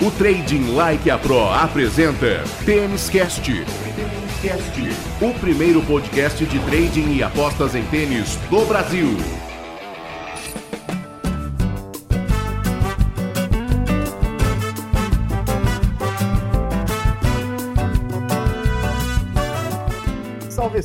O Trading Like a Pro apresenta Tênis Cast. O primeiro podcast de trading e apostas em tênis do Brasil.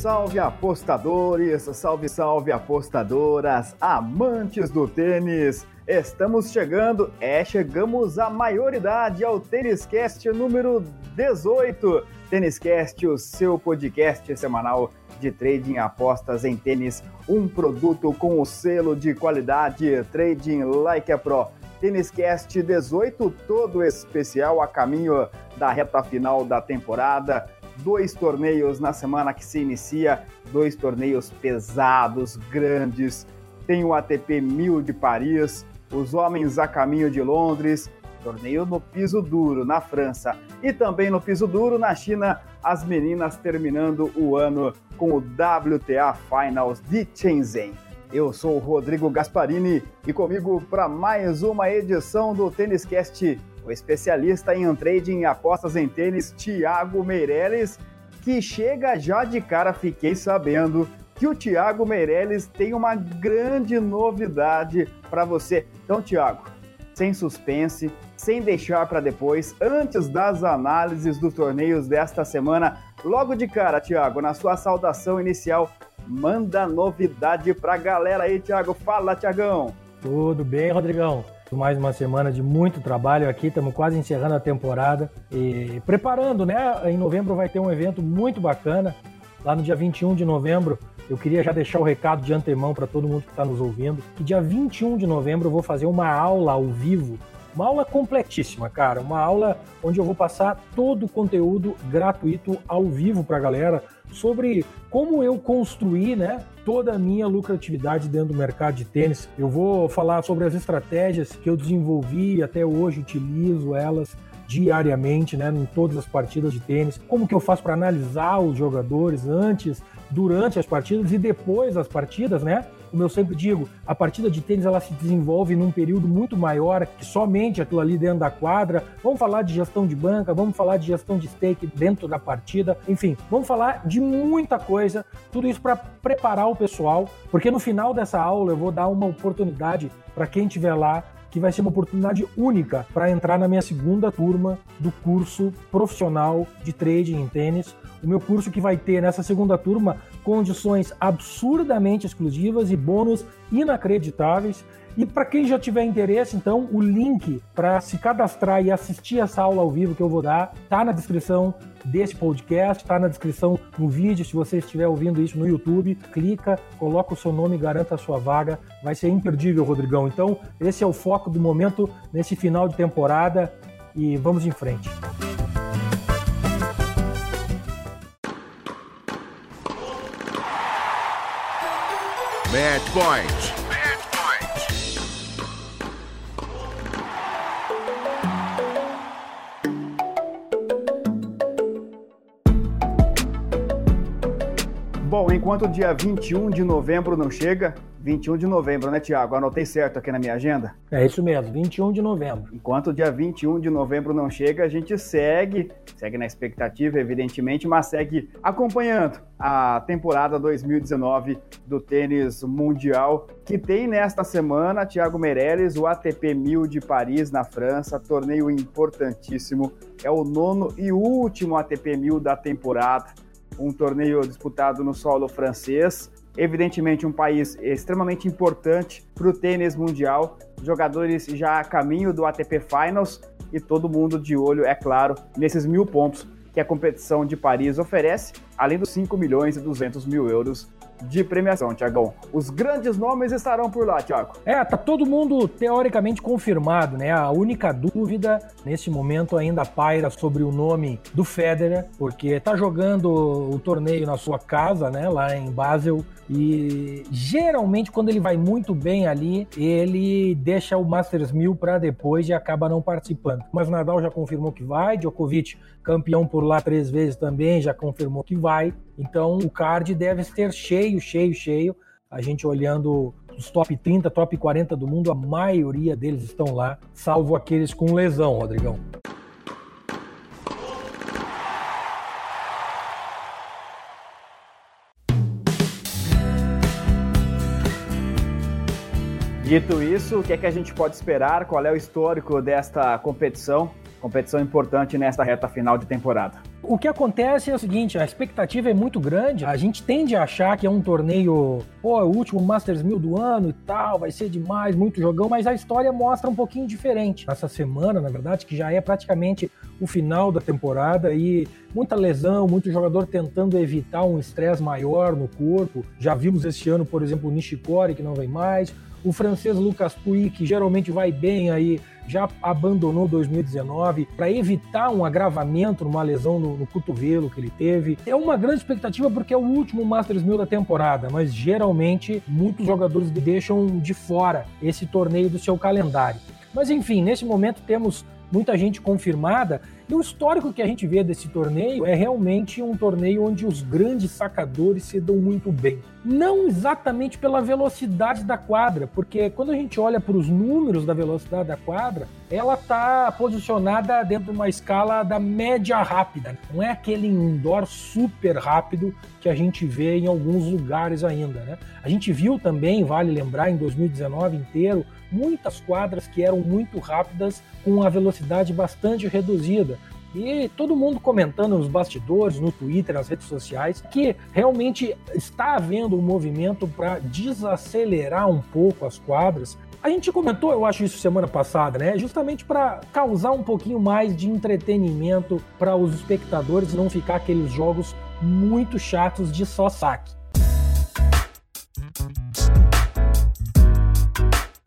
Salve, apostadores, salve, salve apostadoras, amantes do tênis. Estamos chegando, é, chegamos à maioridade ao Tênis Cast número 18. Tênis Cast, o seu podcast semanal de trading apostas em tênis, um produto com o selo de qualidade Trading Like a Pro. Tênis Cast 18, todo especial a caminho da reta final da temporada dois torneios na semana que se inicia, dois torneios pesados, grandes. Tem o ATP 1000 de Paris, os homens a caminho de Londres, torneio no piso duro na França e também no piso duro na China, as meninas terminando o ano com o WTA Finals de Shenzhen. Eu sou o Rodrigo Gasparini e comigo para mais uma edição do Tênis Cast o especialista em trading e apostas em tênis, Thiago Meirelles, que chega já de cara, fiquei sabendo que o Thiago Meirelles tem uma grande novidade para você. Então, Thiago, sem suspense, sem deixar para depois, antes das análises dos torneios desta semana, logo de cara, Thiago, na sua saudação inicial, manda novidade para a galera aí, Thiago. Fala, Thiagão. Tudo bem, Rodrigão? Mais uma semana de muito trabalho aqui, estamos quase encerrando a temporada e preparando, né? Em novembro vai ter um evento muito bacana, lá no dia 21 de novembro. Eu queria já deixar o recado de antemão para todo mundo que está nos ouvindo, que dia 21 de novembro eu vou fazer uma aula ao vivo uma aula completíssima, cara. Uma aula onde eu vou passar todo o conteúdo gratuito ao vivo para a galera sobre como eu construí, né, toda a minha lucratividade dentro do mercado de tênis. Eu vou falar sobre as estratégias que eu desenvolvi e até hoje utilizo elas diariamente, né, em todas as partidas de tênis. Como que eu faço para analisar os jogadores antes, durante as partidas e depois das partidas, né? Como eu sempre digo, a partida de tênis ela se desenvolve num período muito maior que somente aquilo ali dentro da quadra. Vamos falar de gestão de banca, vamos falar de gestão de stake dentro da partida, enfim, vamos falar de muita coisa, tudo isso para preparar o pessoal, porque no final dessa aula eu vou dar uma oportunidade para quem estiver lá que vai ser uma oportunidade única para entrar na minha segunda turma do curso profissional de trading em tênis. O meu curso que vai ter nessa segunda turma condições absurdamente exclusivas e bônus inacreditáveis. E para quem já tiver interesse, então, o link para se cadastrar e assistir essa aula ao vivo que eu vou dar está na descrição desse podcast, está na descrição no vídeo. Se você estiver ouvindo isso no YouTube, clica, coloca o seu nome garanta a sua vaga. Vai ser imperdível, Rodrigão. Então, esse é o foco do momento nesse final de temporada e vamos em frente. Match Point. Bom, enquanto o dia 21 de novembro não chega, 21 de novembro, né, Tiago? Anotei certo aqui na minha agenda? É isso mesmo, 21 de novembro. Enquanto o dia 21 de novembro não chega, a gente segue, segue na expectativa, evidentemente, mas segue acompanhando a temporada 2019 do tênis mundial, que tem nesta semana, Thiago Meirelles, o ATP 1000 de Paris, na França, torneio importantíssimo. É o nono e último ATP 1000 da temporada um torneio disputado no solo francês. Evidentemente, um país extremamente importante para o tênis mundial. Jogadores já a caminho do ATP Finals e todo mundo de olho, é claro, nesses mil pontos que a competição de Paris oferece, além dos 5 milhões e 200 mil euros de premiação, Tiagão. Os grandes nomes estarão por lá, Tiago. É, tá todo mundo teoricamente confirmado, né? A única dúvida nesse momento ainda paira sobre o nome do Federer, porque tá jogando o torneio na sua casa, né, lá em Basel, e geralmente quando ele vai muito bem ali, ele deixa o Masters 1000 para depois e acaba não participando. Mas Nadal já confirmou que vai, Djokovic, campeão por lá três vezes também, já confirmou que vai. Então o card deve ser cheio, cheio, cheio. A gente olhando os top 30, top 40 do mundo, a maioria deles estão lá, salvo aqueles com lesão, Rodrigão. Dito isso, o que é que a gente pode esperar? Qual é o histórico desta competição? Competição importante nesta reta final de temporada. O que acontece é o seguinte, a expectativa é muito grande. A gente tende a achar que é um torneio, pô, é o último Masters 1000 do ano e tal, vai ser demais, muito jogão, mas a história mostra um pouquinho diferente. Essa semana, na verdade, que já é praticamente o final da temporada e muita lesão, muito jogador tentando evitar um estresse maior no corpo. Já vimos esse ano, por exemplo, o Nishikori que não vem mais, o francês Lucas Pouille, que geralmente vai bem aí, já abandonou 2019 para evitar um agravamento numa lesão no, no, cotovelo que ele teve. É uma grande expectativa porque é o último Masters 1000 da temporada, mas geralmente muitos jogadores deixam de fora esse torneio do seu calendário. Mas enfim, nesse momento temos muita gente confirmada e o histórico que a gente vê desse torneio é realmente um torneio onde os grandes sacadores se dão muito bem. Não exatamente pela velocidade da quadra, porque quando a gente olha para os números da velocidade da quadra, ela está posicionada dentro de uma escala da média rápida. Não é aquele indoor super rápido que a gente vê em alguns lugares ainda. Né? A gente viu também, vale lembrar, em 2019 inteiro, muitas quadras que eram muito rápidas com a velocidade bastante reduzida. E todo mundo comentando nos bastidores, no Twitter, nas redes sociais, que realmente está havendo um movimento para desacelerar um pouco as quadras. A gente comentou, eu acho isso semana passada, né? Justamente para causar um pouquinho mais de entretenimento para os espectadores, não ficar aqueles jogos muito chatos de só saque.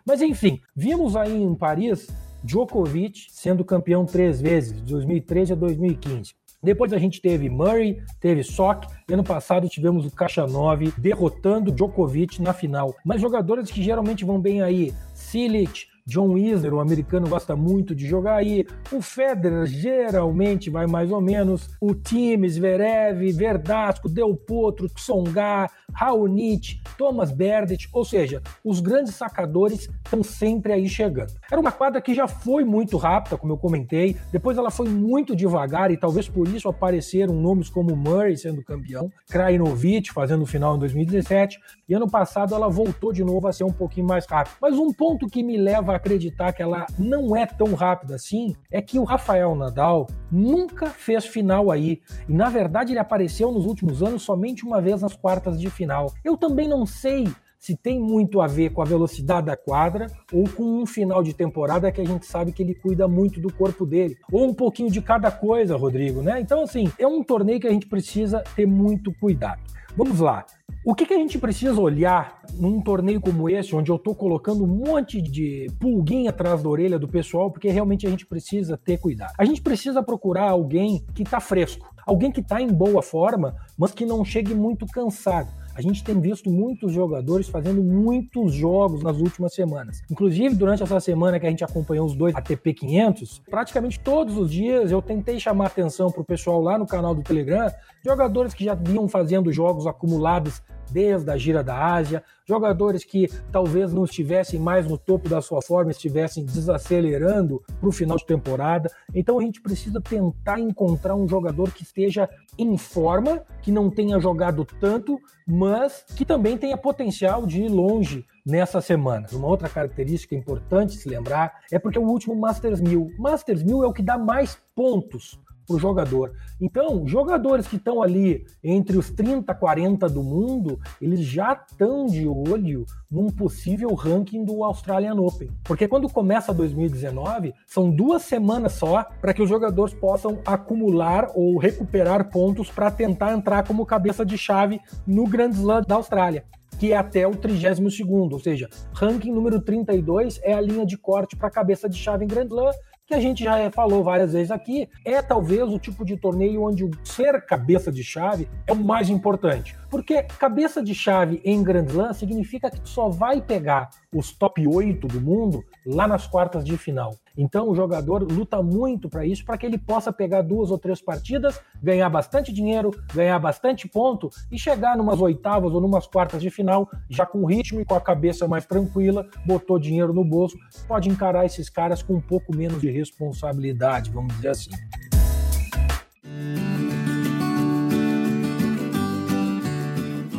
Mas enfim, vimos aí em Paris Djokovic sendo campeão três vezes, de 2013 a 2015. Depois a gente teve Murray, teve Sock, e ano passado tivemos o Caixa 9 derrotando Djokovic na final. Mas jogadores que geralmente vão bem aí, Silic, John Isner, o americano, gosta muito de jogar aí. O Federer geralmente vai mais ou menos. O time, Zverev, Verdasco, Del Potro, Tsonga, Raonic, Thomas Berdych, ou seja, os grandes sacadores estão sempre aí chegando. Era uma quadra que já foi muito rápida, como eu comentei, depois ela foi muito devagar e talvez por isso apareceram nomes como Murray sendo campeão, Krajinovic fazendo final em 2017, e ano passado ela voltou de novo a ser um pouquinho mais rápida. Mas um ponto que me leva acreditar que ela não é tão rápida assim é que o Rafael Nadal nunca fez final aí. E na verdade ele apareceu nos últimos anos somente uma vez nas quartas de final. Eu também não sei se tem muito a ver com a velocidade da quadra ou com um final de temporada que a gente sabe que ele cuida muito do corpo dele. Ou um pouquinho de cada coisa, Rodrigo, né? Então, assim, é um torneio que a gente precisa ter muito cuidado. Vamos lá. O que, que, a gente precisa olhar num torneio como esse, onde eu estou colocando um monte de pulguinha atrás da orelha do pessoal, porque realmente a gente precisa ter cuidado. A gente precisa procurar alguém que está fresco, alguém que está em boa forma, mas que não chegue muito cansado. A gente tem visto muitos jogadores fazendo muitos jogos nas últimas semanas. Inclusive, durante essa semana que a gente acompanhou os dois ATP 500, praticamente todos os dias eu tentei chamar atenção para o pessoal lá no canal do Telegram, jogadores que já vinham fazendo jogos acumulados desde a gira da Ásia, jogadores que talvez não estivessem mais no topo da sua forma, estivessem desacelerando para o final de temporada. Então a gente precisa tentar encontrar um jogador que esteja em forma, que não tenha jogado tanto, mas que também tenha potencial de ir longe nessa semana. Uma outra característica importante se lembrar é porque é o último Masters 1000. Masters 1000 é o que dá mais pontos para o jogador. Então, jogadores que estão ali entre os 30, 40 do mundo, eles já estão de olho num possível ranking do Australian Open. Porque quando começa 2019, são duas semanas só para que os jogadores possam acumular ou recuperar pontos para tentar entrar como cabeça de chave no Grand Slam da Austrália que é até o 32 ou seja, ranking número 32 é a linha de corte para cabeça de chave em Grand Slam que a gente já falou várias vezes aqui, é talvez o tipo de torneio onde o ser cabeça de chave é o mais importante. Porque cabeça de chave em Grand Slam significa que tu só vai pegar os top 8 do mundo lá nas quartas de final. Então o jogador luta muito para isso, para que ele possa pegar duas ou três partidas, ganhar bastante dinheiro, ganhar bastante ponto e chegar numas oitavas ou numas quartas de final já com ritmo e com a cabeça mais tranquila, botou dinheiro no bolso, pode encarar esses caras com um pouco menos de responsabilidade, vamos dizer assim.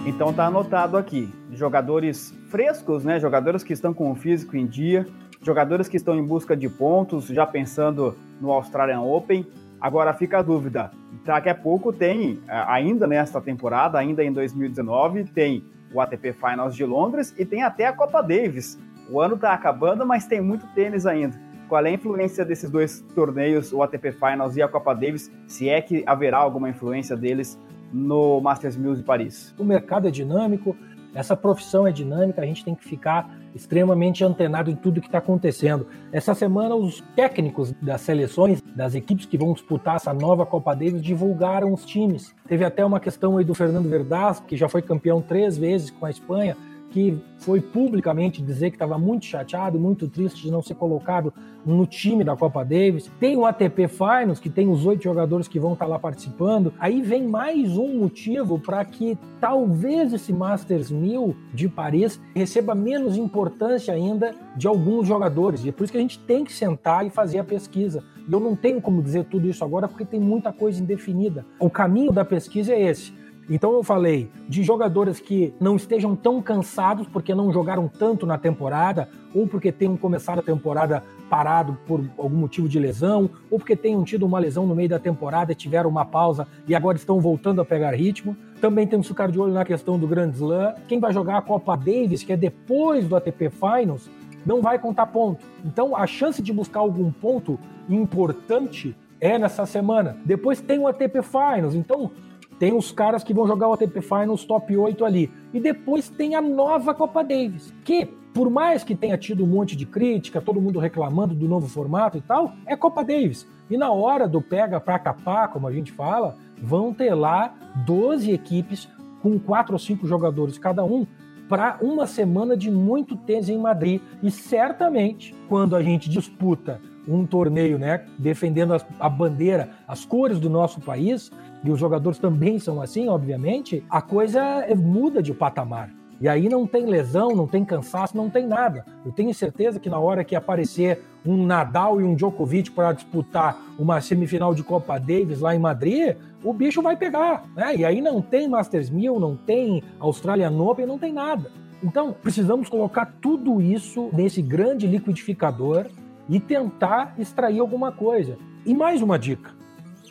Então tá anotado aqui. jogadores frescos, né? Jogadores que estão com o físico em dia, jogadores que estão em busca de pontos, já pensando no Australian Open. Agora fica a dúvida. Daqui a pouco tem, ainda nesta temporada, ainda em 2019, tem o ATP Finals de Londres e tem até a Copa Davis. O ano está acabando, mas tem muito tênis ainda. Qual é a influência desses dois torneios, o ATP Finals e a Copa Davis, se é que haverá alguma influência deles no Masters 1000 de Paris? O mercado é dinâmico, essa profissão é dinâmica, a gente tem que ficar extremamente antenado em tudo que está acontecendo. Essa semana, os técnicos das seleções, das equipes que vão disputar essa nova Copa Davis, divulgaram os times. Teve até uma questão aí do Fernando Verdaz, que já foi campeão três vezes com a Espanha, que foi publicamente dizer que estava muito chateado, muito triste de não ser colocado no time da Copa Davis. Tem o ATP Finals, que tem os oito jogadores que vão estar tá lá participando. Aí vem mais um motivo para que talvez esse Masters 1000 de Paris receba menos importância ainda de alguns jogadores. E é por isso que a gente tem que sentar e fazer a pesquisa. E eu não tenho como dizer tudo isso agora porque tem muita coisa indefinida. O caminho da pesquisa é esse então eu falei de jogadores que não estejam tão cansados porque não jogaram tanto na temporada, ou porque tenham começado a temporada parado por algum motivo de lesão, ou porque tenham tido uma lesão no meio da temporada e tiveram uma pausa e agora estão voltando a pegar ritmo. Também temos que ficar de olho na questão do Grand Slam. Quem vai jogar a Copa Davis, que é depois do ATP Finals, não vai contar ponto. Então a chance de buscar algum ponto importante é nessa semana. Depois tem o ATP Finals. Então tem os caras que vão jogar o ATP Finals top 8 ali. E depois tem a nova Copa Davis, que, por mais que tenha tido um monte de crítica, todo mundo reclamando do novo formato e tal, é Copa Davis. E na hora do pega pra capar, como a gente fala, vão ter lá 12 equipes com quatro ou cinco jogadores cada um para uma semana de muito tênis em Madrid. E certamente, quando a gente disputa um torneio, né, defendendo a bandeira, as cores do nosso país, e os jogadores também são assim, obviamente, a coisa é, muda de patamar. E aí não tem lesão, não tem cansaço, não tem nada. Eu tenho certeza que na hora que aparecer um Nadal e um Djokovic para disputar uma semifinal de Copa Davis lá em Madrid, o bicho vai pegar. Né? E aí não tem Masters 1000, não tem Australian Open, não tem nada. Então, precisamos colocar tudo isso nesse grande liquidificador e tentar extrair alguma coisa. E mais uma dica: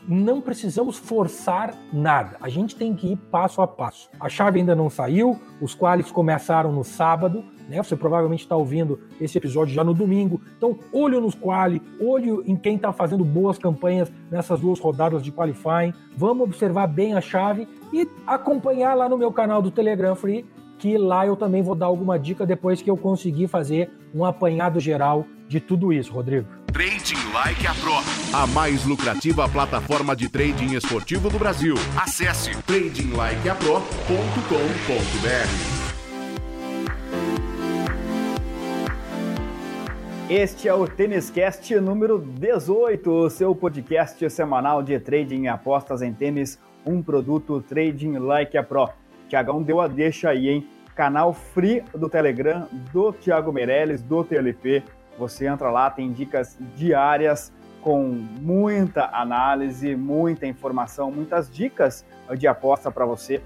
não precisamos forçar nada. A gente tem que ir passo a passo. A chave ainda não saiu, os quales começaram no sábado, né? Você provavelmente está ouvindo esse episódio já no domingo. Então, olho nos quali, olho em quem está fazendo boas campanhas nessas duas rodadas de qualifying. Vamos observar bem a chave e acompanhar lá no meu canal do Telegram Free, que lá eu também vou dar alguma dica depois que eu conseguir fazer um apanhado geral de tudo isso, Rodrigo. Trading Like a Pro, a mais lucrativa plataforma de trading esportivo do Brasil. Acesse tradinglikeapro.com.br. Este é o Tênis Cast número 18, o seu podcast semanal de trading e apostas em tênis, um produto Trading Like a Pro. Tiagão deu a deixa aí, hein? Canal free do Telegram do Thiago Meirelles, do TLP você entra lá, tem dicas diárias com muita análise, muita informação, muitas dicas de aposta para você.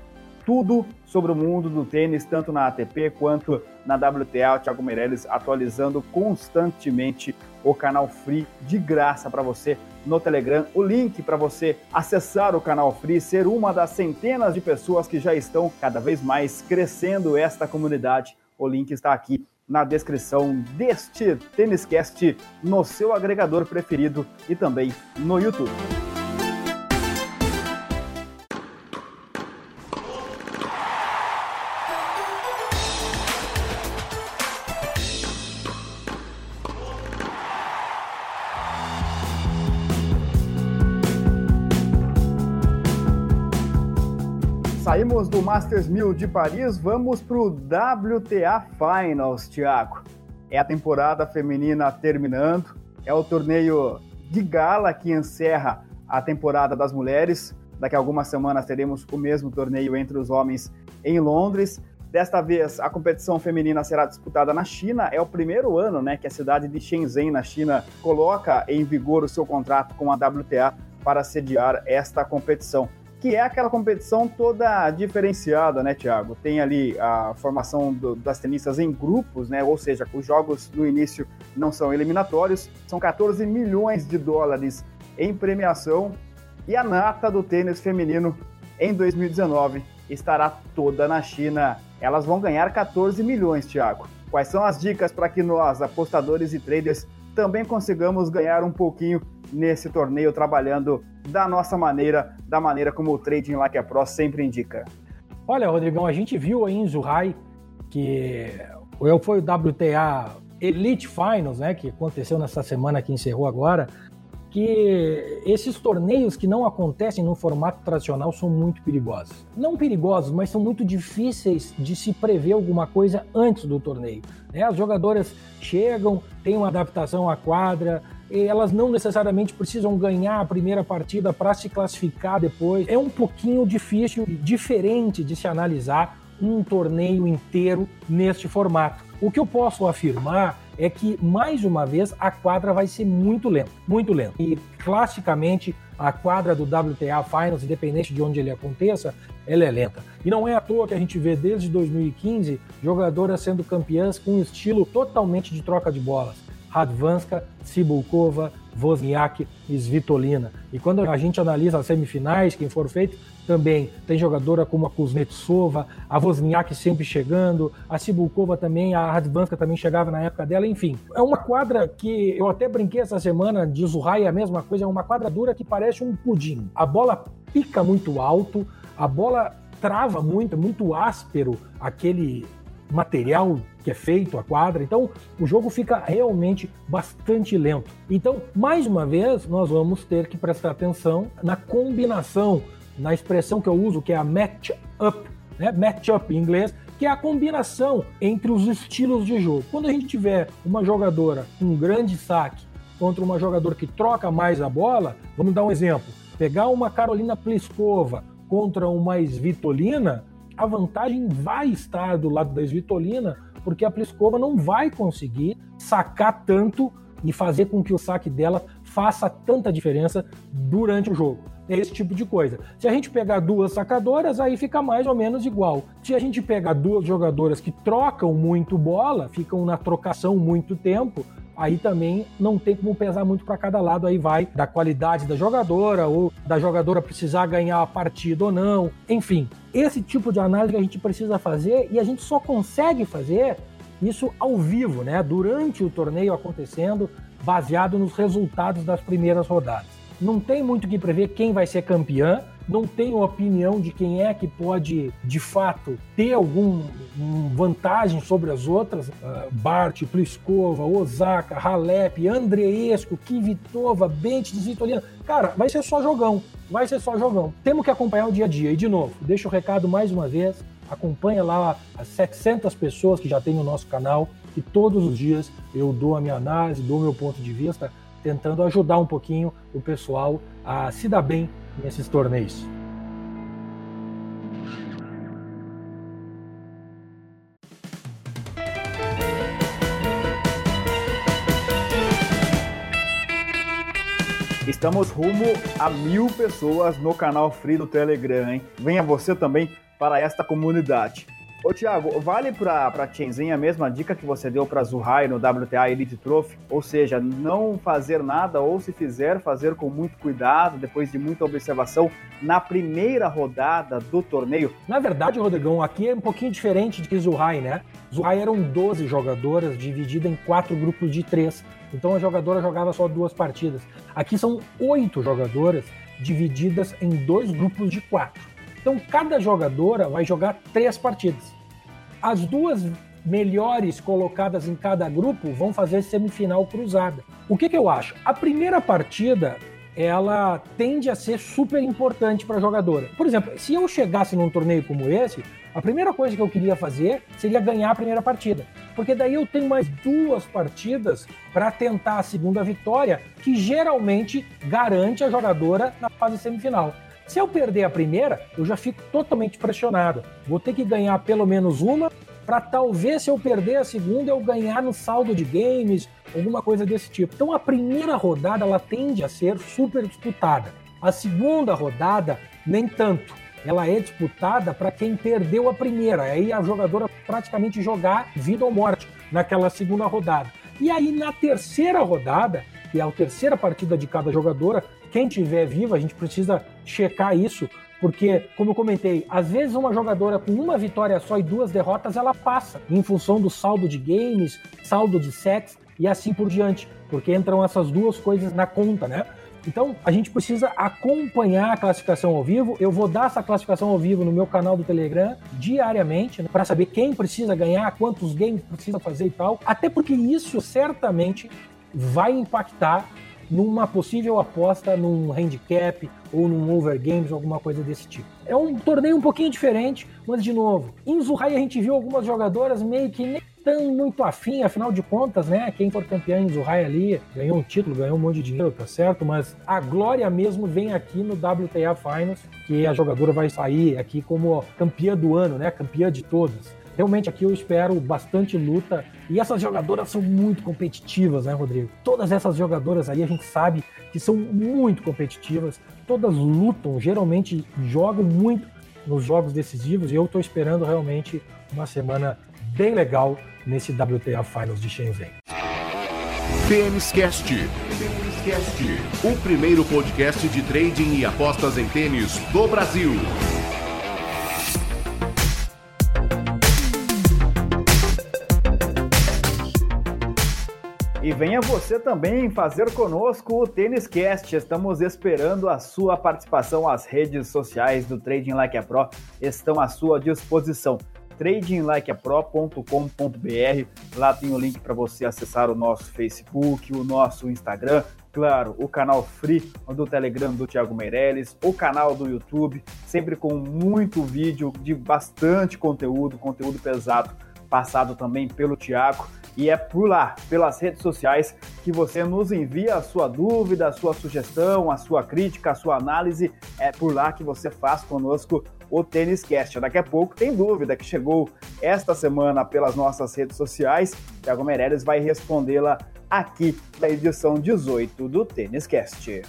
Tudo sobre o mundo do tênis, tanto na ATP quanto na WTA. O Thiago Meirelles atualizando constantemente o canal Free de graça para você no Telegram. O link para você acessar o canal Free, ser uma das centenas de pessoas que já estão cada vez mais crescendo esta comunidade. O link está aqui na descrição deste Têniscast no seu agregador preferido e também no YouTube. Saímos do Masters 1000 de Paris, vamos para o WTA Finals, Thiago. É a temporada feminina terminando, é o torneio de gala que encerra a temporada das mulheres. Daqui a algumas semanas teremos o mesmo torneio entre os homens em Londres. Desta vez, a competição feminina será disputada na China. É o primeiro ano né, que a cidade de Shenzhen, na China, coloca em vigor o seu contrato com a WTA para sediar esta competição. Que é aquela competição toda diferenciada, né, Thiago? Tem ali a formação do, das tenistas em grupos, né? Ou seja, os jogos no início não são eliminatórios, são 14 milhões de dólares em premiação e a nata do tênis feminino em 2019 estará toda na China. Elas vão ganhar 14 milhões, Thiago. Quais são as dicas para que nós, apostadores e traders, também consigamos ganhar um pouquinho nesse torneio trabalhando da nossa maneira, da maneira como o Trading Like a Pro sempre indica. Olha, Rodrigão, a gente viu aí em Zhuhai que foi o WTA Elite Finals, né, que aconteceu nessa semana que encerrou agora, que esses torneios que não acontecem no formato tradicional são muito perigosos. Não perigosos, mas são muito difíceis de se prever alguma coisa antes do torneio. Né? As jogadoras chegam, têm uma adaptação à quadra, elas não necessariamente precisam ganhar a primeira partida para se classificar depois. É um pouquinho difícil, diferente de se analisar um torneio inteiro neste formato. O que eu posso afirmar é que, mais uma vez, a quadra vai ser muito lenta, muito lenta. E, classicamente, a quadra do WTA Finals, independente de onde ele aconteça, ela é lenta. E não é à toa que a gente vê desde 2015 jogadoras sendo campeãs com um estilo totalmente de troca de bolas. Radvanska, Cibulkova, Wozniak e Svitolina. E quando a gente analisa as semifinais, quem for feito, também tem jogadora como a Kuznetsova, a Wozniak sempre chegando, a Cibulkova também, a Radvanska também chegava na época dela, enfim. É uma quadra que eu até brinquei essa semana de Zuhai, a mesma coisa, é uma quadra dura que parece um pudim. A bola pica muito alto, a bola trava muito, é muito áspero aquele material que é feito, a quadra. Então, o jogo fica realmente bastante lento. Então, mais uma vez, nós vamos ter que prestar atenção na combinação, na expressão que eu uso, que é a match up, né? Match up em inglês, que é a combinação entre os estilos de jogo. Quando a gente tiver uma jogadora com um grande saque contra uma jogadora que troca mais a bola, vamos dar um exemplo. Pegar uma Carolina Pliskova contra uma Svitolina, a vantagem vai estar do lado da Svitolina, porque a Pliskova não vai conseguir sacar tanto e fazer com que o saque dela faça tanta diferença durante o jogo. É esse tipo de coisa. Se a gente pegar duas sacadoras, aí fica mais ou menos igual. Se a gente pegar duas jogadoras que trocam muito bola, ficam na trocação muito tempo, aí também não tem como pesar muito para cada lado, aí vai da qualidade da jogadora ou da jogadora precisar ganhar a partida ou não. Enfim, esse tipo de análise a gente precisa fazer e a gente só consegue fazer isso ao vivo, né? Durante o torneio acontecendo, baseado nos resultados das primeiras rodadas. Não tem muito que prever quem vai ser campeã, não tenho opinião de quem é que pode, de fato, ter alguma vantagem sobre as outras. Uh, Bart, Pliskova, Osaka, Halep, Andreesco, Kivitova, Bente, Svitolina. Cara, vai ser só jogão. Vai ser só jogão. Temos que acompanhar o dia a dia. E, de novo, deixa o recado mais uma vez. Acompanha lá as 700 pessoas que já tem no nosso canal, que todos os dias eu dou a minha análise, dou meu ponto de vista, tentando ajudar um pouquinho o pessoal a se dar bem nesses torneios. Estamos rumo a mil pessoas no canal Free do Telegram, hein? Venha você também para esta comunidade. Ô Thiago, vale para pra Shenzhen a mesma dica que você deu para Zuhai no WTA Elite Trophy? Ou seja, não fazer nada ou se fizer, fazer com muito cuidado, depois de muita observação, na primeira rodada do torneio? Na verdade, Rodrigão, aqui é um pouquinho diferente de Zuhai, né? Zuhai eram 12 jogadoras divididas em quatro grupos de três. Então a jogadora jogava só duas partidas. Aqui são oito jogadoras divididas em dois grupos de quatro. Então, cada jogadora vai jogar três partidas. As duas melhores colocadas em cada grupo vão fazer semifinal cruzada. O que, que eu acho? A primeira partida ela tende a ser super importante para a jogadora. Por exemplo, se eu chegasse num torneio como esse, a primeira coisa que eu queria fazer seria ganhar a primeira partida, porque daí eu tenho mais duas partidas para tentar a segunda vitória, que geralmente garante a jogadora na fase semifinal. Se eu perder a primeira, eu já fico totalmente pressionado. Vou ter que ganhar pelo menos uma para talvez se eu perder a segunda eu ganhar no saldo de games, alguma coisa desse tipo. Então a primeira rodada ela tende a ser super disputada. A segunda rodada nem tanto. Ela é disputada para quem perdeu a primeira. Aí a jogadora praticamente jogar vida ou morte naquela segunda rodada. E aí na terceira rodada, que é a terceira partida de cada jogadora, quem tiver vivo, a gente precisa checar isso, porque, como eu comentei, às vezes uma jogadora com uma vitória só e duas derrotas, ela passa, em função do saldo de games, saldo de sets e assim por diante, porque entram essas duas coisas na conta, né? Então, a gente precisa acompanhar a classificação ao vivo. Eu vou dar essa classificação ao vivo no meu canal do Telegram diariamente, né, para saber quem precisa ganhar, quantos games precisa fazer e tal. Até porque isso certamente vai impactar numa possível aposta num handicap ou num overgames, alguma coisa desse tipo. É um torneio um pouquinho diferente, mas de novo, em Zuhai a gente viu algumas jogadoras meio que nem tão muito afim, afinal de contas, né? Quem for campeão em Zuhai ali ganhou um título, ganhou um monte de dinheiro, tá certo? Mas a glória mesmo vem aqui no WTA Finals, que a jogadora vai sair aqui como campeã do ano, né? Campeã de todas. Realmente aqui eu espero bastante luta. E essas jogadoras são muito competitivas, né, Rodrigo? Todas essas jogadoras aí a gente sabe que são muito competitivas. Todas lutam, geralmente jogam muito nos jogos decisivos. E eu estou esperando realmente uma semana bem legal nesse WTA Finals de Shenzhen. Tênis Cast. O primeiro podcast de trading e apostas em tênis do Brasil. E venha você também fazer conosco o Tênis Cast. Estamos esperando a sua participação. As redes sociais do Trading Like a Pro estão à sua disposição. tradinglikeapro.com.br. Lá tem o link para você acessar o nosso Facebook, o nosso Instagram, claro, o canal free do Telegram do Thiago Meirelles, o canal do YouTube, sempre com muito vídeo de bastante conteúdo, conteúdo pesado, passado também pelo Thiago. E é por lá, pelas redes sociais, que você nos envia a sua dúvida, a sua sugestão, a sua crítica, a sua análise. É por lá que você faz conosco o Tênis Cast. Daqui a pouco tem dúvida que chegou esta semana pelas nossas redes sociais. Thiago Meirelles vai respondê-la aqui na edição 18 do Tênis Cast.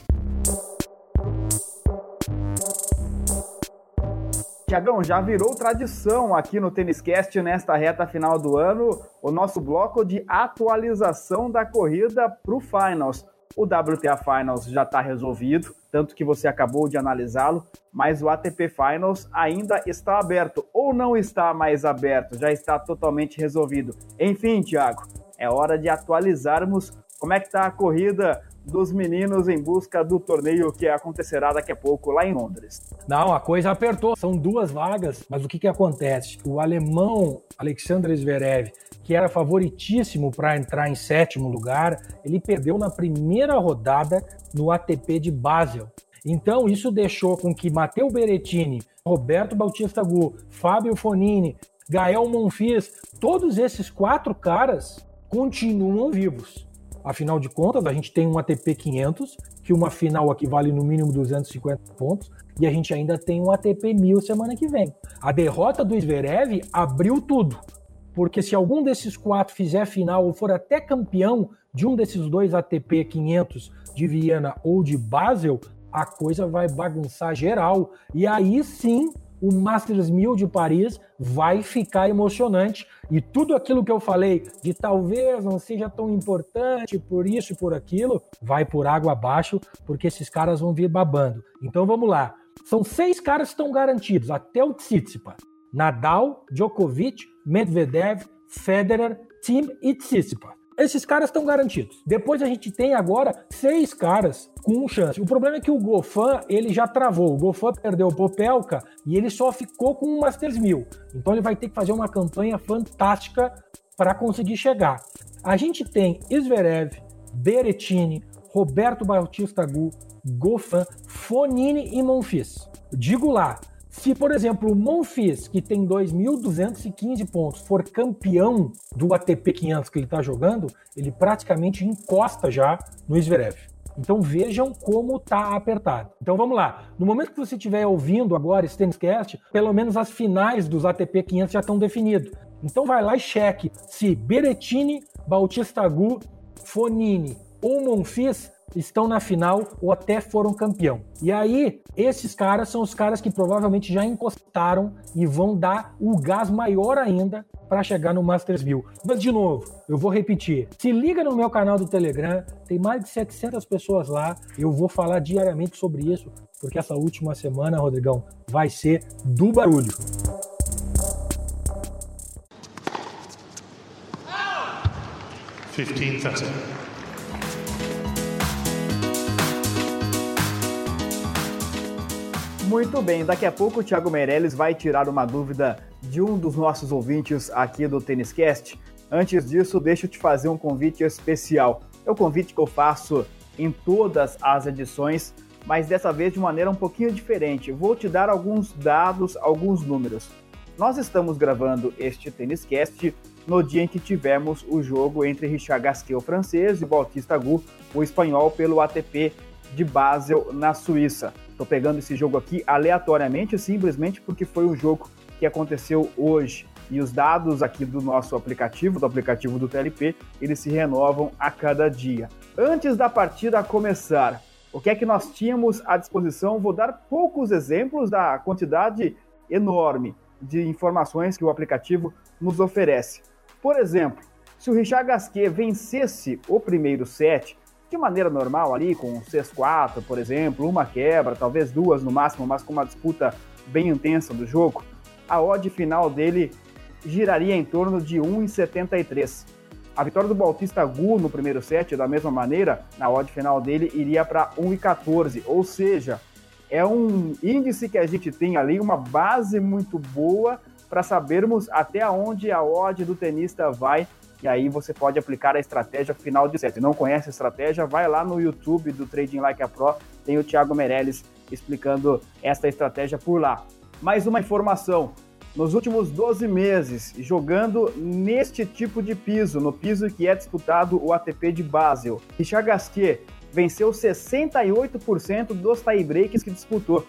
Tiagão, já virou tradição aqui no Tênis Cast nesta reta final do ano, o nosso bloco de atualização da corrida para o Finals. O WTA Finals já está resolvido, tanto que você acabou de analisá-lo, mas o ATP Finals ainda está aberto, ou não está mais aberto, já está totalmente resolvido. Enfim, Tiago, é hora de atualizarmos como é que está a corrida dos meninos em busca do torneio que acontecerá daqui a pouco lá em Londres. Não, a coisa apertou. São duas vagas, mas o que, que acontece? O alemão Alexander Zverev, que era favoritíssimo para entrar em sétimo lugar, ele perdeu na primeira rodada no ATP de Basel. Então, isso deixou com que Matteo Berrettini, Roberto Bautista Gu, Fábio Fonini, Gael Monfils, todos esses quatro caras continuam vivos. Afinal de contas, a gente tem um ATP 500, que uma final aqui vale no mínimo 250 pontos, e a gente ainda tem um ATP 1000 semana que vem. A derrota do Zverev abriu tudo, porque se algum desses quatro fizer final ou for até campeão de um desses dois ATP 500 de Viena ou de Basel, a coisa vai bagunçar geral. E aí sim o Masters 1000 de Paris vai ficar emocionante e tudo aquilo que eu falei de talvez não seja tão importante por isso e por aquilo, vai por água abaixo, porque esses caras vão vir babando. Então vamos lá. São seis caras que estão garantidos, até o Tsitsipas. Nadal, Djokovic, Medvedev, Federer, Tim e Tsitsipas. Esses caras estão garantidos. Depois a gente tem agora seis caras com chance. O problema é que o Gofan, ele já travou. O Gofan perdeu o Popelka e ele só ficou com o Masters 1000. Então ele vai ter que fazer uma campanha fantástica para conseguir chegar. A gente tem Zverev, Berettini, Roberto Bautista Gu, Gofan, Fonini e Monfils. Digo lá, se, por exemplo, o Monfils, que tem 2.215 pontos, for campeão do ATP 500 que ele está jogando, ele praticamente encosta já no Zverev. Então vejam como está apertado. Então vamos lá. No momento que você estiver ouvindo agora esse Tenniscast, pelo menos as finais dos ATP 500 já estão definidas. Então vai lá e cheque se Berettini, Bautista Agu, Fonini ou Monfils estão na final ou até foram campeão. E aí, esses caras são os caras que provavelmente já encostaram e vão dar o gás maior ainda para chegar no Masters 1000. Mas, de novo, eu vou repetir. Se liga no meu canal do Telegram, tem mais de 700 pessoas lá. Eu vou falar diariamente sobre isso, porque essa última semana, Rodrigão, vai ser do barulho. Fifteen Muito bem, daqui a pouco o Thiago Meirelles vai tirar uma dúvida de um dos nossos ouvintes aqui do Tênis Cast. Antes disso, deixa eu te fazer um convite especial. É o convite que eu faço em todas as edições, mas dessa vez de maneira um pouquinho diferente. Vou te dar alguns dados, alguns números. Nós estamos gravando este Tênis Cast no dia em que tivemos o jogo entre Richard Gasquet, o francês, e Bautista Agut, o espanhol, pelo ATP de Basel, na Suíça. Estou pegando esse jogo aqui aleatoriamente, simplesmente porque foi o jogo que aconteceu hoje. E os dados aqui do nosso aplicativo, do aplicativo do TLP, eles se renovam a cada dia. Antes da partida começar, o que é que nós tínhamos à disposição? Vou dar poucos exemplos da quantidade enorme de informações que o aplicativo nos oferece. Por exemplo, se o Richard Gasquet vencesse o primeiro set, de maneira normal ali, com 6-4, por exemplo, uma quebra, talvez duas no máximo, mas com uma disputa bem intensa do jogo, a odd final dele giraria em torno de 1,73. A vitória do Bautista Gu no primeiro set, da mesma maneira, na odd final dele iria para 1,14, ou seja, é um índice que a gente tem ali, uma base muito boa para sabermos até onde a odd do tenista vai e aí você pode aplicar a estratégia final de set. Não conhece a estratégia? Vai lá no YouTube do Trading Like a Pro, tem o Thiago Meirelles explicando essa estratégia por lá. Mais uma informação, nos últimos 12 meses, jogando neste tipo de piso, no piso que é disputado o ATP de Basel, Richard Gasquet venceu 68% dos tie-breaks que disputou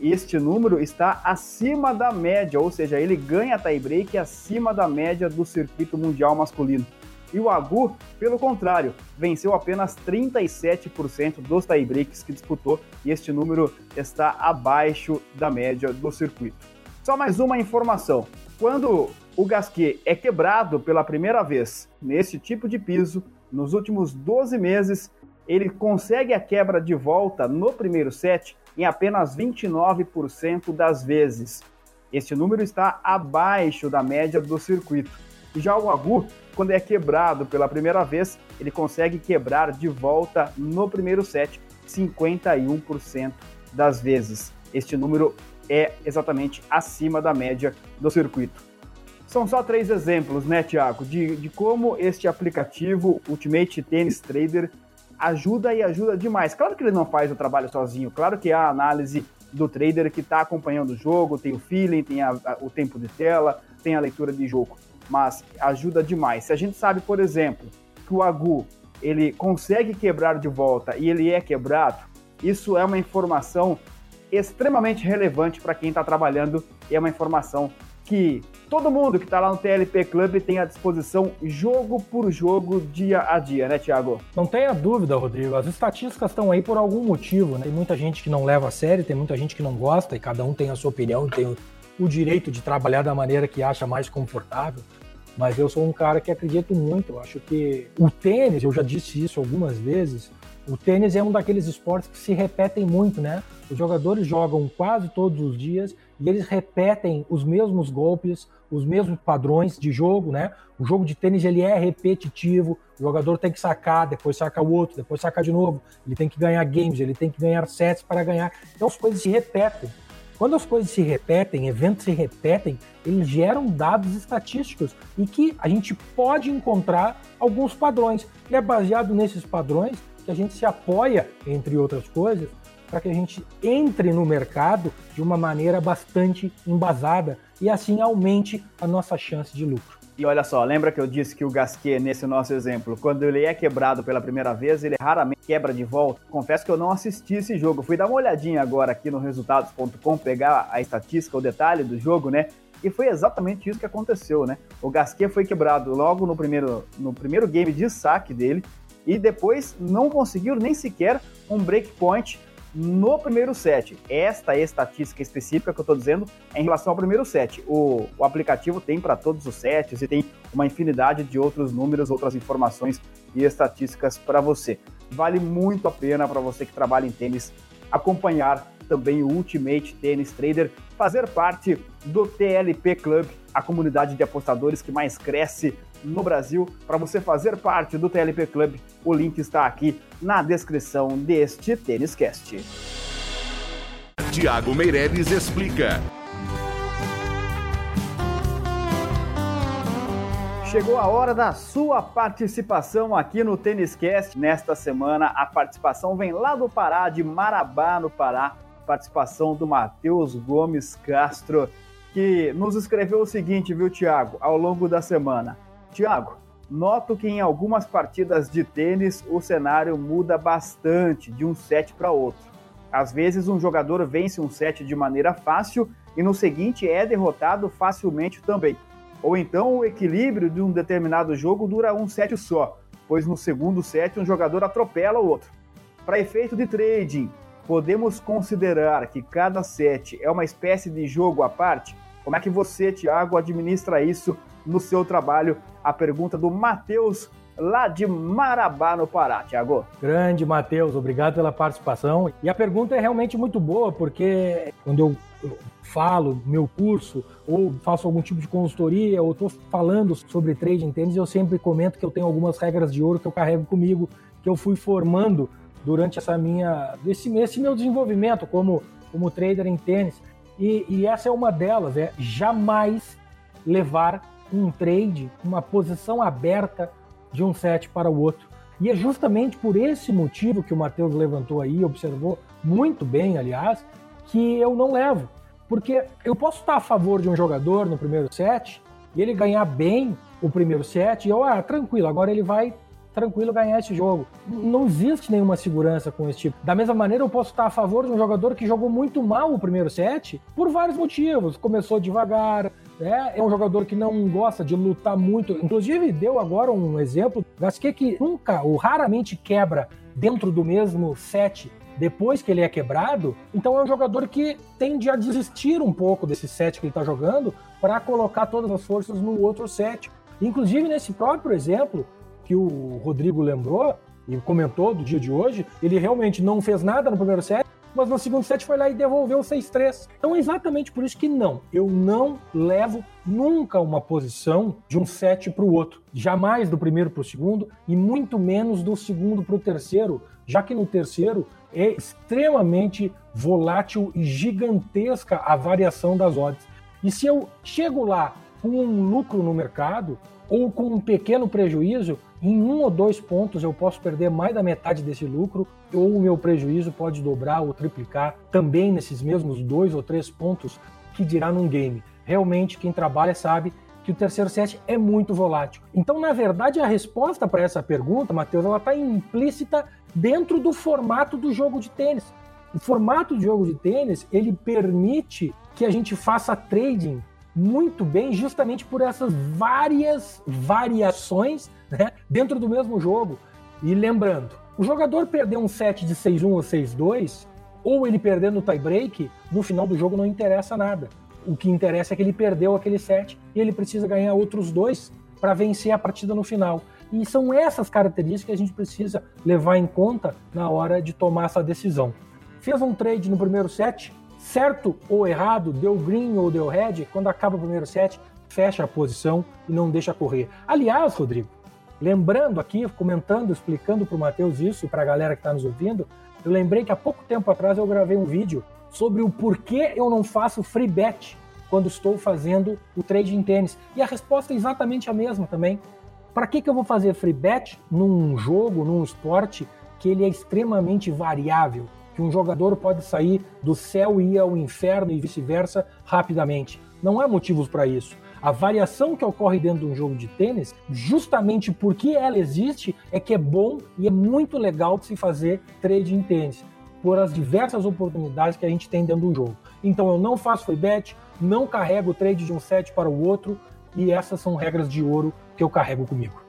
este número está acima da média, ou seja, ele ganha tie-break acima da média do circuito mundial masculino. E o Agu, pelo contrário, venceu apenas 37% dos tie-breaks que disputou, e este número está abaixo da média do circuito. Só mais uma informação: quando o Gasquet é quebrado pela primeira vez nesse tipo de piso, nos últimos 12 meses, ele consegue a quebra de volta no primeiro set em apenas 29% das vezes. Este número está abaixo da média do circuito. Já o Agu, quando é quebrado pela primeira vez, ele consegue quebrar de volta no primeiro set 51% das vezes. Este número é exatamente acima da média do circuito. São só três exemplos, né, Tiago, de, de como este aplicativo Ultimate Tennis Trader ajuda e ajuda demais. Claro que ele não faz o trabalho sozinho, claro que há a análise do trader que está acompanhando o jogo, tem o feeling, tem a, a, o tempo de tela, tem a leitura de jogo, mas ajuda demais. Se a gente sabe, por exemplo, que o Agu ele consegue quebrar de volta e ele é quebrado, isso é uma informação extremamente relevante para quem está trabalhando e é uma informação que todo mundo que está lá no TLP Club tem à disposição jogo por jogo, dia a dia, né, Thiago? Não tenha dúvida, Rodrigo. As estatísticas estão aí por algum motivo, né? Tem muita gente que não leva a sério, tem muita gente que não gosta, e cada um tem a sua opinião, tem o, o direito de trabalhar da maneira que acha mais confortável. Mas eu sou um cara que acredito muito. Eu acho que o tênis, eu já disse isso algumas vezes, o tênis é um daqueles esportes que se repetem muito, né? Os jogadores jogam quase todos os dias e eles repetem os mesmos golpes, os mesmos padrões de jogo, né? O jogo de tênis ele é repetitivo, o jogador tem que sacar, depois saca o outro, depois saca de novo, ele tem que ganhar games, ele tem que ganhar sets para ganhar. Então as coisas se repetem. Quando as coisas se repetem, eventos se repetem, eles geram dados estatísticos e que a gente pode encontrar alguns padrões. E é baseado nesses padrões que a gente se apoia, entre outras coisas, para que a gente entre no mercado de uma maneira bastante embasada e assim aumente a nossa chance de lucro. E olha só, lembra que eu disse que o Gasquet, nesse nosso exemplo, quando ele é quebrado pela primeira vez, ele raramente quebra de volta? Confesso que eu não assisti esse jogo. Fui dar uma olhadinha agora aqui no resultados.com, pegar a estatística, o detalhe do jogo, né? E foi exatamente isso que aconteceu, né? O Gasquet foi quebrado logo no primeiro, no primeiro game de saque dele, e depois não conseguiram nem sequer um breakpoint no primeiro set. Esta estatística específica que eu estou dizendo é em relação ao primeiro set. O, o aplicativo tem para todos os sets e tem uma infinidade de outros números, outras informações e estatísticas para você. Vale muito a pena para você que trabalha em tênis acompanhar também o Ultimate Tennis Trader, fazer parte do TLP Club, a comunidade de apostadores que mais cresce no Brasil. Para você fazer parte do TLP Club, o link está aqui na descrição deste Tênis Cast. Tiago Meireles explica. Chegou a hora da sua participação aqui no Tênis Cast. Nesta semana, a participação vem lá do Pará, de Marabá, no Pará. Participação do Matheus Gomes Castro, que nos escreveu o seguinte, viu, Tiago, ao longo da semana. Tiago, noto que em algumas partidas de tênis o cenário muda bastante de um set para outro. Às vezes um jogador vence um set de maneira fácil e no seguinte é derrotado facilmente também. Ou então o equilíbrio de um determinado jogo dura um set só, pois no segundo set um jogador atropela o outro. Para efeito de trading, podemos considerar que cada set é uma espécie de jogo à parte? Como é que você, Thiago, administra isso no seu trabalho? A pergunta do Matheus, lá de Marabá, no Pará, Thiago. Grande Matheus, obrigado pela participação. E a pergunta é realmente muito boa, porque quando eu falo meu curso ou faço algum tipo de consultoria ou estou falando sobre trading tênis, eu sempre comento que eu tenho algumas regras de ouro que eu carrego comigo, que eu fui formando durante essa minha esse, esse meu desenvolvimento como como trader em tênis. E, e essa é uma delas, é jamais levar um trade, uma posição aberta de um set para o outro. E é justamente por esse motivo que o Matheus levantou aí, observou muito bem, aliás, que eu não levo. Porque eu posso estar a favor de um jogador no primeiro set e ele ganhar bem o primeiro set e eu, ah, tranquilo, agora ele vai tranquilo ganhar esse jogo. Não existe nenhuma segurança com esse tipo. Da mesma maneira, eu posso estar a favor de um jogador que jogou muito mal o primeiro set por vários motivos. Começou devagar, né? é um jogador que não gosta de lutar muito. Inclusive, deu agora um exemplo. Gasquet que nunca ou raramente quebra dentro do mesmo set depois que ele é quebrado, então é um jogador que tende a desistir um pouco desse set que ele está jogando para colocar todas as forças no outro set. Inclusive, nesse próprio exemplo, que o Rodrigo lembrou e comentou do dia de hoje, ele realmente não fez nada no primeiro set, mas no segundo set foi lá e devolveu 6-3. Então é exatamente por isso que não, eu não levo nunca uma posição de um set para o outro, jamais do primeiro para o segundo e muito menos do segundo para o terceiro, já que no terceiro é extremamente volátil e gigantesca a variação das odds. E se eu chego lá com um lucro no mercado ou com um pequeno prejuízo, em um ou dois pontos eu posso perder mais da metade desse lucro, ou o meu prejuízo pode dobrar ou triplicar também nesses mesmos dois ou três pontos que dirá num game. Realmente, quem trabalha sabe que o terceiro set é muito volátil. Então, na verdade, a resposta para essa pergunta, Matheus, ela está implícita dentro do formato do jogo de tênis. O formato de jogo de tênis ele permite que a gente faça trading muito bem, justamente por essas várias variações né, dentro do mesmo jogo. E lembrando, o jogador perder um set de 6-1 ou 6-2, ou ele perder no tie-break, no final do jogo não interessa nada. O que interessa é que ele perdeu aquele set e ele precisa ganhar outros dois para vencer a partida no final. E são essas características que a gente precisa levar em conta na hora de tomar essa decisão. Fez um trade no primeiro set, certo ou errado, deu green ou deu red, quando acaba o primeiro set, fecha a posição e não deixa correr. Aliás, Rodrigo, lembrando aqui, comentando, explicando para o Matheus isso, para a galera que está nos ouvindo, eu lembrei que há pouco tempo atrás eu gravei um vídeo sobre o porquê eu não faço free bet quando estou fazendo o trade em tênis. E a resposta é exatamente a mesma também. Para que, que eu vou fazer free bet num jogo, num esporte que ele é extremamente variável? Que um jogador pode sair do céu e ir ao inferno e vice-versa rapidamente. Não há motivos para isso. A variação que ocorre dentro de um jogo de tênis, justamente porque ela existe, é que é bom e é muito legal de se fazer trade em tênis, por as diversas oportunidades que a gente tem dentro de um jogo. Então eu não faço free bet, não carrego o trade de um set para o outro, e essas são regras de ouro que eu carrego comigo.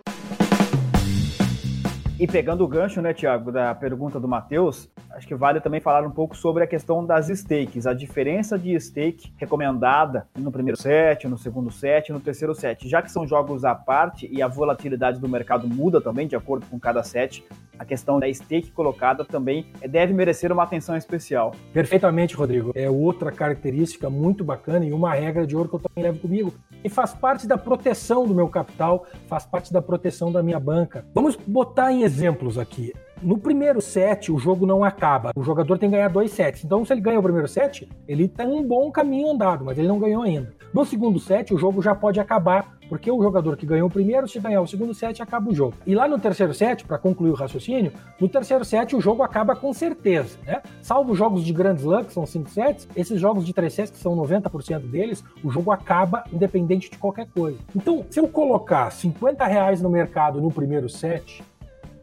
E pegando o gancho, né, Tiago, da pergunta do Matheus, acho que vale também falar um pouco sobre a questão das stakes, a diferença de stake recomendada no primeiro set, no segundo set, no terceiro set. Já que são jogos à parte e a volatilidade do mercado muda também de acordo com cada set, a questão da stake colocada também deve merecer uma atenção especial. Perfeitamente, Rodrigo. É outra característica muito bacana e uma regra de ouro que eu também levo comigo. E faz parte da proteção do meu capital, faz parte da proteção da minha banca. Vamos botar em exemplos aqui. No primeiro set, o jogo não acaba. O jogador tem que ganhar dois sets. Então, se ele ganha o primeiro set, ele tem um bom caminho andado, mas ele não ganhou ainda. No segundo set, o jogo já pode acabar, porque o jogador que ganhou o primeiro, se ganhar o segundo set, acaba o jogo. E lá no terceiro set, para concluir o raciocínio, no terceiro set o jogo acaba com certeza, né? Salvo jogos de Grand Slam, que são cinco sets, esses jogos de três sets, que são 90% deles, o jogo acaba independente de qualquer coisa. Então, se eu colocar 50 reais no mercado no primeiro set,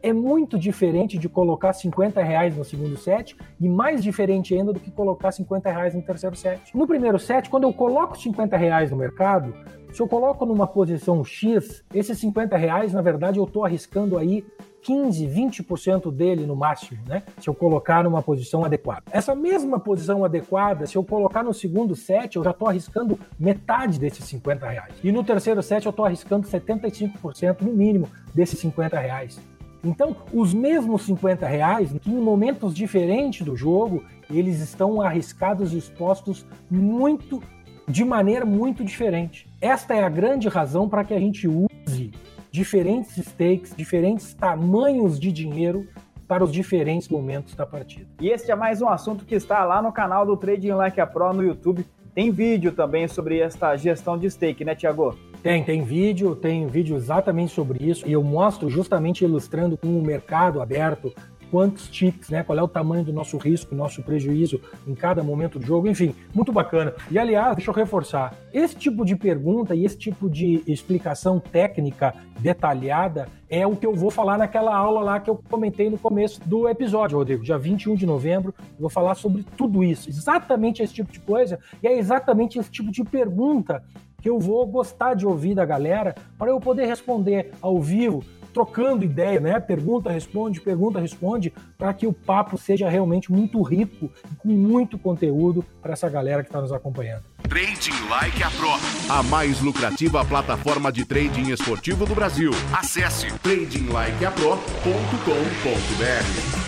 é muito diferente de colocar 50 reais no segundo set e mais diferente ainda do que colocar 50 reais no terceiro set. No primeiro set, quando eu coloco 50 reais no mercado, se eu coloco numa posição X, esses 50 reais, na verdade, eu estou arriscando aí 15, 20% dele no máximo, né? Se eu colocar numa posição adequada. Essa mesma posição adequada, se eu colocar no segundo set, eu já estou arriscando metade desses 50 reais. E no terceiro set, eu estou arriscando 75% no mínimo desses 50 reais. Então, os mesmos 50 reais, em momentos diferentes do jogo, eles estão arriscados e expostos muito, de maneira muito diferente. Esta é a grande razão para que a gente use diferentes stakes, diferentes tamanhos de dinheiro para os diferentes momentos da partida. E este é mais um assunto que está lá no canal do Trading Like a Pro no YouTube. Tem vídeo também sobre esta gestão de stake, né, Tiago? Tem, tem vídeo, tem vídeo exatamente sobre isso. E eu mostro justamente ilustrando com o mercado aberto, quantos ticks, né? Qual é o tamanho do nosso risco, nosso prejuízo em cada momento do jogo, enfim, muito bacana. E aliás, deixa eu reforçar, esse tipo de pergunta e esse tipo de explicação técnica detalhada é o que eu vou falar naquela aula lá que eu comentei no começo do episódio, Rodrigo. Dia 21 de novembro, eu vou falar sobre tudo isso, exatamente esse tipo de coisa, e é exatamente esse tipo de pergunta que eu vou gostar de ouvir da galera para eu poder responder ao vivo, trocando ideia, né? Pergunta, responde, pergunta, responde, para que o papo seja realmente muito rico e com muito conteúdo para essa galera que está nos acompanhando. Trading Like a Pro, a mais lucrativa plataforma de trading esportivo do Brasil. Acesse tradinglikeapro.com.br.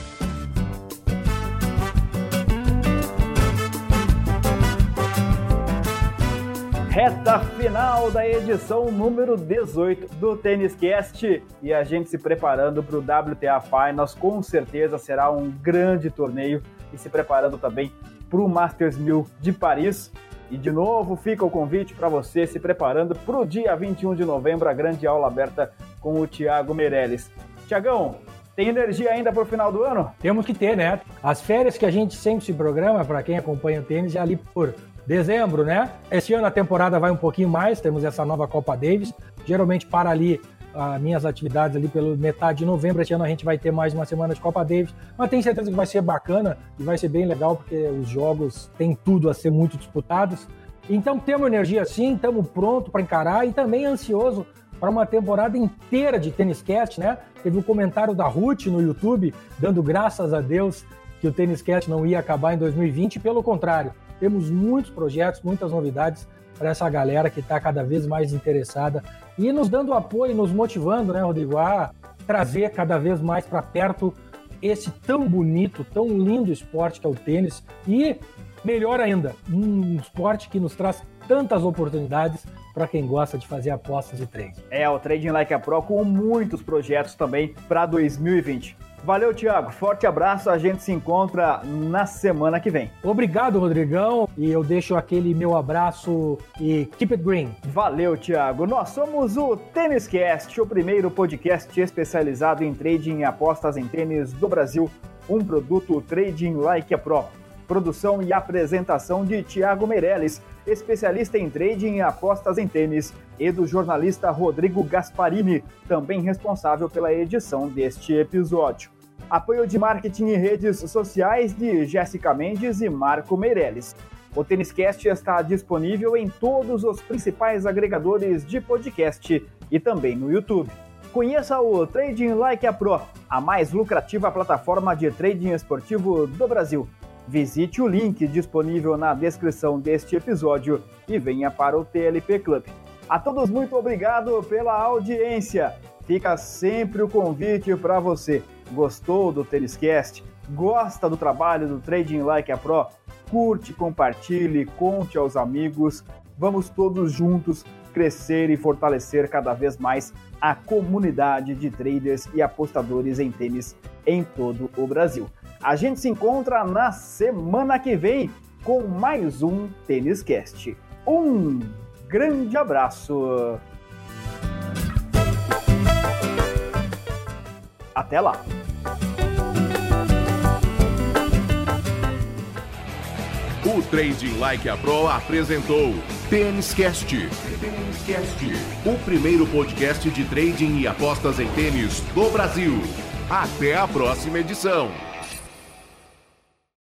Reta final da edição número 18 do Tênis Cast e a gente se preparando para o WTA Finals. Com certeza será um grande torneio e se preparando também para o Masters 1000 de Paris. E de novo fica o convite para você se preparando para o dia 21 de novembro, a grande aula aberta com o Thiago Meirelles. Tiagão, tem energia ainda para o final do ano? Temos que ter, né? As férias que a gente sempre se programa, para quem acompanha o tênis, é ali por dezembro, né? Esse ano a temporada vai um pouquinho mais, temos essa nova Copa Davis. Geralmente para ali as minhas atividades ali pelo metade de novembro. Esse ano a gente vai ter mais uma semana de Copa Davis, mas tenho certeza que vai ser bacana e vai ser bem legal porque os jogos têm tudo a ser muito disputados. Então temos energia sim, estamos pronto para encarar e também ansioso para uma temporada inteira de Tênis Cast, né? Teve um comentário da Ruth no YouTube dando graças a Deus que o Tênis Cast não ia acabar em 2020, pelo contrário, temos muitos projetos, muitas novidades para essa galera que está cada vez mais interessada e nos dando apoio, nos motivando, né, Rodrigo, a trazer cada vez mais para perto esse tão bonito, tão lindo esporte que é o tênis e melhor ainda, um esporte que nos traz tantas oportunidades para quem gosta de fazer apostas e trade. É, o Trading Like a Pro com muitos projetos também para 2020. Valeu, Thiago. Forte abraço. A gente se encontra na semana que vem. Obrigado, Rodrigão. E eu deixo aquele meu abraço e keep it green. Valeu, Thiago. Nós somos o Tênis Cast, o primeiro podcast especializado em trading e apostas em tênis do Brasil. Um produto Trading Like a Pro. Produção e apresentação de Thiago Meirelles, especialista em trading e apostas em tênis, e do jornalista Rodrigo Gasparini, também responsável pela edição deste episódio. Apoio de marketing e redes sociais de Jéssica Mendes e Marco Meirelles. O Têniscast está disponível em todos os principais agregadores de podcast e também no YouTube. Conheça o Trading Like a Pro, a mais lucrativa plataforma de trading esportivo do Brasil. Visite o link disponível na descrição deste episódio e venha para o TLP Club. A todos muito obrigado pela audiência. Fica sempre o convite para você. Gostou do Têniscast? Gosta do trabalho do Trading Like a Pro? Curte, compartilhe, conte aos amigos. Vamos todos juntos crescer e fortalecer cada vez mais a comunidade de traders e apostadores em tênis em todo o Brasil. A gente se encontra na semana que vem com mais um Tênis Cast. Um grande abraço. Até lá. O Trading Like a Pro apresentou Tênis Cast. O primeiro podcast de trading e apostas em tênis do Brasil. Até a próxima edição.